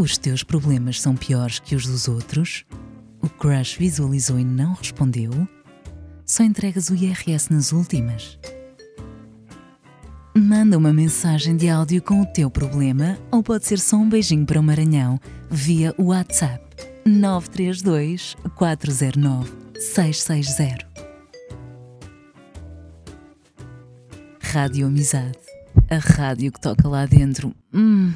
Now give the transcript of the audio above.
Os teus problemas são piores que os dos outros? O crush visualizou e não respondeu? Só entregas o IRS nas últimas? Manda uma mensagem de áudio com o teu problema ou pode ser só um beijinho para o Maranhão via WhatsApp 932 409 660. Rádio Amizade, a rádio que toca lá dentro. Hum.